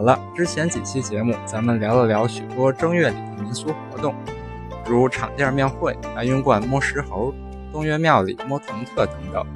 好了，之前几期节目咱们聊了聊许多正月里的民俗活动，如场店庙会、白云观摸石猴、东岳庙里摸铜特等等。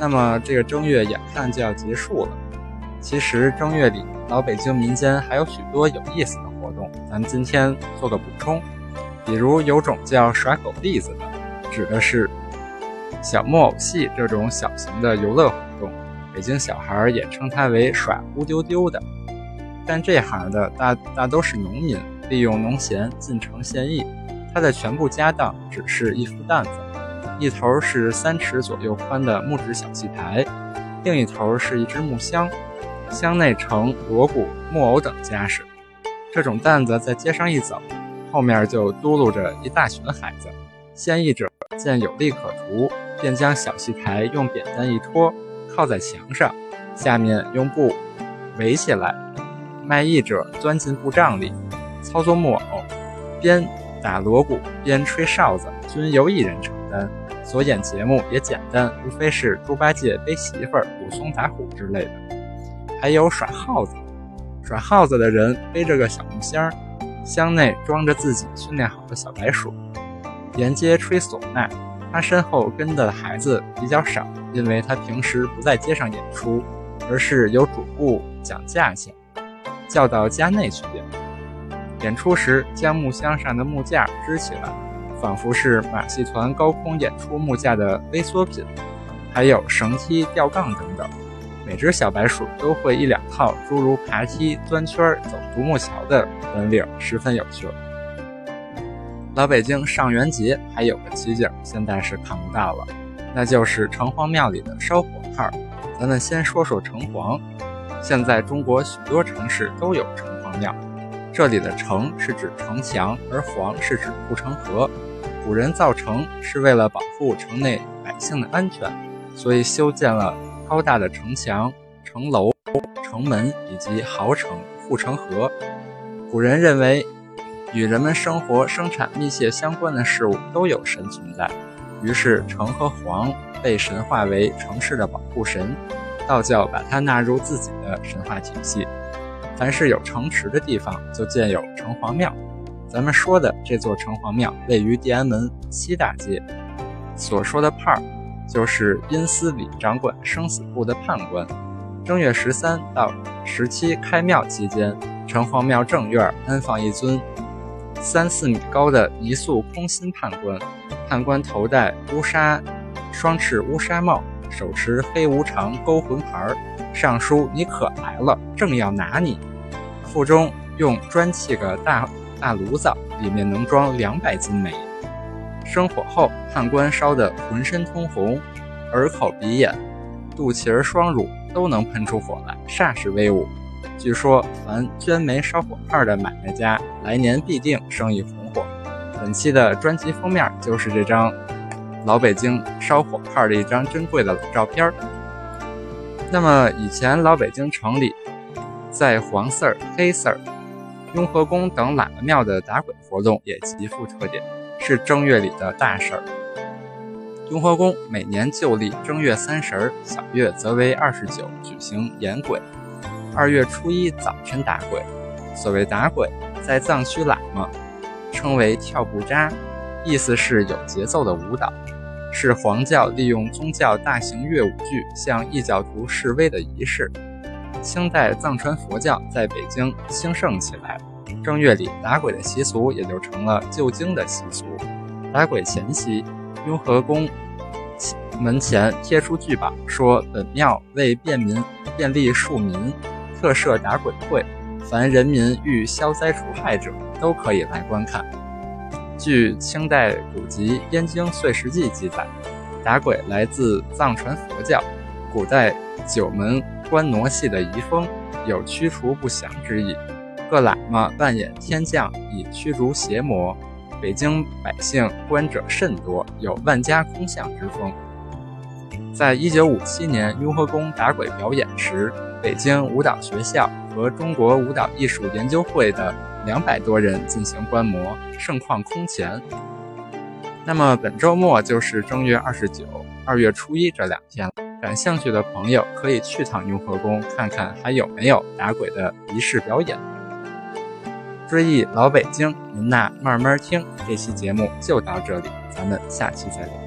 那么这个正月眼看就要结束了，其实正月里老北京民间还有许多有意思的活动，咱们今天做个补充。比如有种叫耍狗栗子的，指的是小木偶戏这种小型的游乐活动，北京小孩也称它为耍乌丢丢的。干这行的大大都是农民，利用农闲进城献艺。他的全部家当只是一副担子，一头是三尺左右宽的木质小戏台，另一头是一只木箱，箱内盛锣鼓、木偶等家什。这种担子在街上一走，后面就嘟噜着一大群孩子。献艺者见有利可图，便将小戏台用扁担一拖，靠在墙上，下面用布围起来。卖艺者钻进布帐里，操作木偶，边打锣鼓边吹哨子，均由一人承担。所演节目也简单，无非是猪八戒背媳妇儿、武松打虎之类的。还有耍耗子，耍耗子的人背着个小木箱，箱内装着自己训练好的小白鼠，沿街吹唢呐。他身后跟的孩子比较少，因为他平时不在街上演出，而是有主顾讲价钱。叫到家内去演。演出时，将木箱上的木架支起来，仿佛是马戏团高空演出木架的微缩品。还有绳梯、吊杠等等。每只小白鼠都会一两套诸如爬梯、钻圈、走独木桥的本领，十分有趣。老北京上元节还有个奇景，现在是看不到了，那就是城隍庙里的烧火炮。咱们先说说城隍。现在中国许多城市都有城隍庙，这里的“城”是指城墙，而“隍”是指护城河。古人造城是为了保护城内百姓的安全，所以修建了高大的城墙、城楼、城门以及壕城护城河。古人认为，与人们生活生产密切相关的事物都有神存在，于是城和隍被神化为城市的保护神。道教把它纳入自己的神话体系。凡是有城池的地方，就建有城隍庙。咱们说的这座城隍庙位于地安门西大街。所说的判儿，就是阴司里掌管生死簿的判官。正月十三到十七开庙期间，城隍庙正院安放一尊三四米高的泥塑空心判官。判官头戴乌纱双翅乌纱帽。手持黑无常勾魂牌，上书“你可来了，正要拿你”。腹中用砖砌个大大炉灶，里面能装两百斤煤。生火后，判官烧得浑身通红，耳口鼻眼、肚脐儿、双乳都能喷出火来，煞是威武。据说，凡捐煤烧火炮的买卖家，来年必定生意红火。本期的专辑封面就是这张。老北京烧火炮的一张珍贵的老照片。那么以前老北京城里，在黄四儿、黑四儿、雍和宫等喇嘛庙的打鬼活动也极富特点，是正月里的大事儿。雍和宫每年旧历正月三十儿，小月则为二十九举行演鬼，二月初一早晨打鬼。所谓打鬼，在藏区喇嘛称为跳布扎，意思是有节奏的舞蹈。是黄教利用宗教大型乐舞剧向异教徒示威的仪式。清代藏传佛教在北京兴盛起来，正月里打鬼的习俗也就成了旧京的习俗。打鬼前夕，雍和宫门前贴出巨榜，说本庙为便民便利庶民，特设打鬼会，凡人民欲消灾除害者，都可以来观看。据清代古籍《燕京岁时记》记载，打鬼来自藏传佛教。古代九门观傩戏的遗风有驱除不祥之意，各喇嘛扮演天将以驱逐邪魔，北京百姓观者甚多，有万家空巷之风。在一九五七年雍和宫打鬼表演时，北京舞蹈学校和中国舞蹈艺术研究会的两百多人进行观摩，盛况空前。那么本周末就是正月二十九、二月初一这两天了。感兴趣的朋友可以去趟雍和宫看看，还有没有打鬼的仪式表演。追忆老北京，您呐慢慢听。这期节目就到这里，咱们下期再聊。